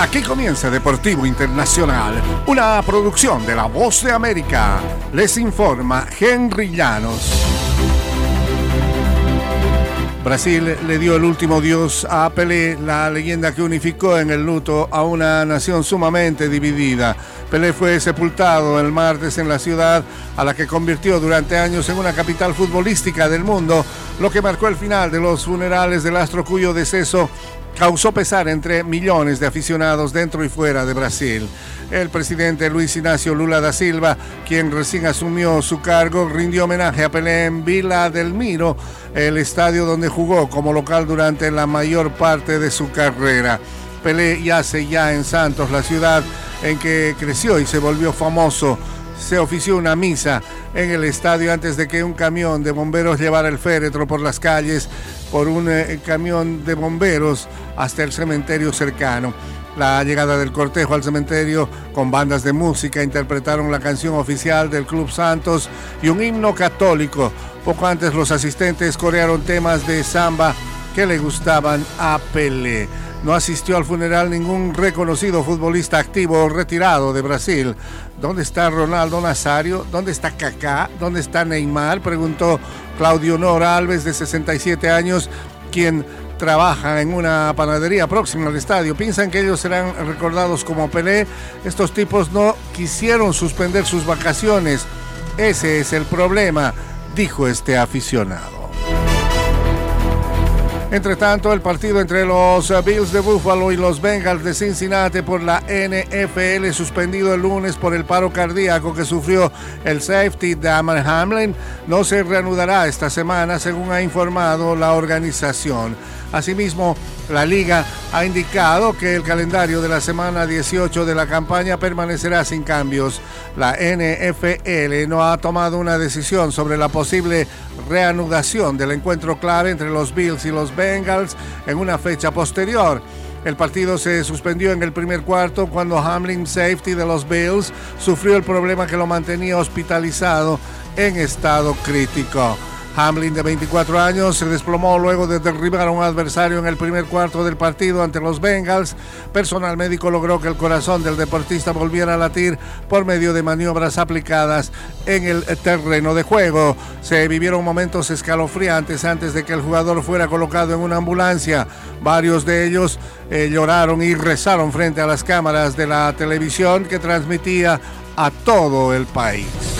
Aquí comienza Deportivo Internacional, una producción de La Voz de América. Les informa Henry Llanos. Brasil le dio el último dios a Pelé, la leyenda que unificó en el luto a una nación sumamente dividida. Pelé fue sepultado el martes en la ciudad a la que convirtió durante años en una capital futbolística del mundo, lo que marcó el final de los funerales del astro cuyo deceso causó pesar entre millones de aficionados dentro y fuera de Brasil. El presidente Luis Ignacio Lula da Silva, quien recién asumió su cargo, rindió homenaje a Pelé en Vila del Miro, el estadio donde jugó como local durante la mayor parte de su carrera. Pelé yace ya en Santos, la ciudad en que creció y se volvió famoso se ofició una misa en el estadio antes de que un camión de bomberos llevara el féretro por las calles por un eh, camión de bomberos hasta el cementerio cercano. La llegada del cortejo al cementerio con bandas de música interpretaron la canción oficial del Club Santos y un himno católico. Poco antes los asistentes corearon temas de samba que le gustaban a Pelé. No asistió al funeral ningún reconocido futbolista activo o retirado de Brasil. ¿Dónde está Ronaldo Nazario? ¿Dónde está Kaká? ¿Dónde está Neymar? Preguntó Claudio Nora Alves, de 67 años, quien trabaja en una panadería próxima al estadio. Piensan que ellos serán recordados como Pelé. Estos tipos no quisieron suspender sus vacaciones. Ese es el problema, dijo este aficionado. Entre tanto, el partido entre los eh, Bills de Buffalo y los Bengals de Cincinnati por la NFL suspendido el lunes por el paro cardíaco que sufrió el safety Damon Hamlin no se reanudará esta semana, según ha informado la organización. Asimismo, la liga ha indicado que el calendario de la semana 18 de la campaña permanecerá sin cambios. La NFL no ha tomado una decisión sobre la posible reanudación del encuentro clave entre los Bills y los Bengals en una fecha posterior. El partido se suspendió en el primer cuarto cuando Hamlin Safety de los Bills sufrió el problema que lo mantenía hospitalizado en estado crítico. Hamlin, de 24 años, se desplomó luego de derribar a un adversario en el primer cuarto del partido ante los Bengals. Personal médico logró que el corazón del deportista volviera a latir por medio de maniobras aplicadas en el terreno de juego. Se vivieron momentos escalofriantes antes de que el jugador fuera colocado en una ambulancia. Varios de ellos eh, lloraron y rezaron frente a las cámaras de la televisión que transmitía a todo el país.